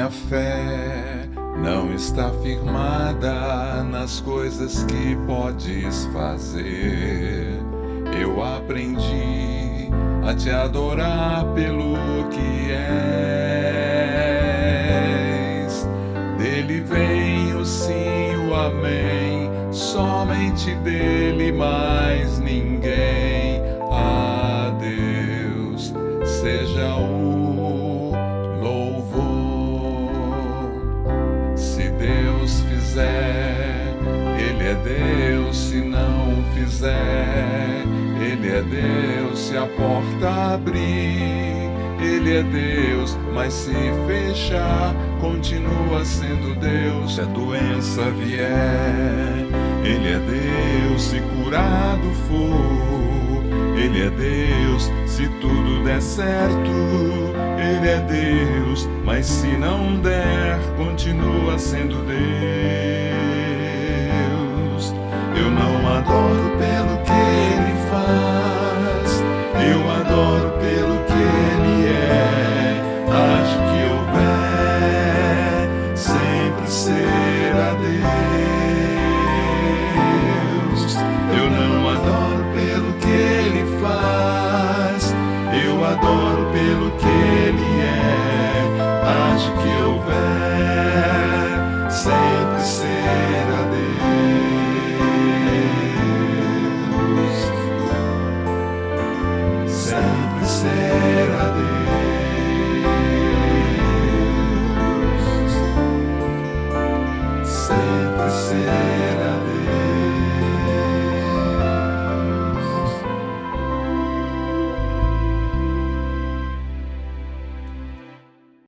minha fé não está firmada nas coisas que podes fazer. Eu aprendi a te adorar pelo que és. Dele vem o sim, o amém, somente dele mais ninguém. A Deus seja o Deus, se não fizer, Ele é Deus, se a porta abrir. Ele é Deus, mas se fechar, continua sendo Deus. Se a doença vier, Ele é Deus, se curado for. Ele é Deus, se tudo der certo. Ele é Deus, mas se não der, continua sendo Deus. adoro pelo que Ele é. acho que houver, sempre será Deus. Sempre será Deus. Sempre será.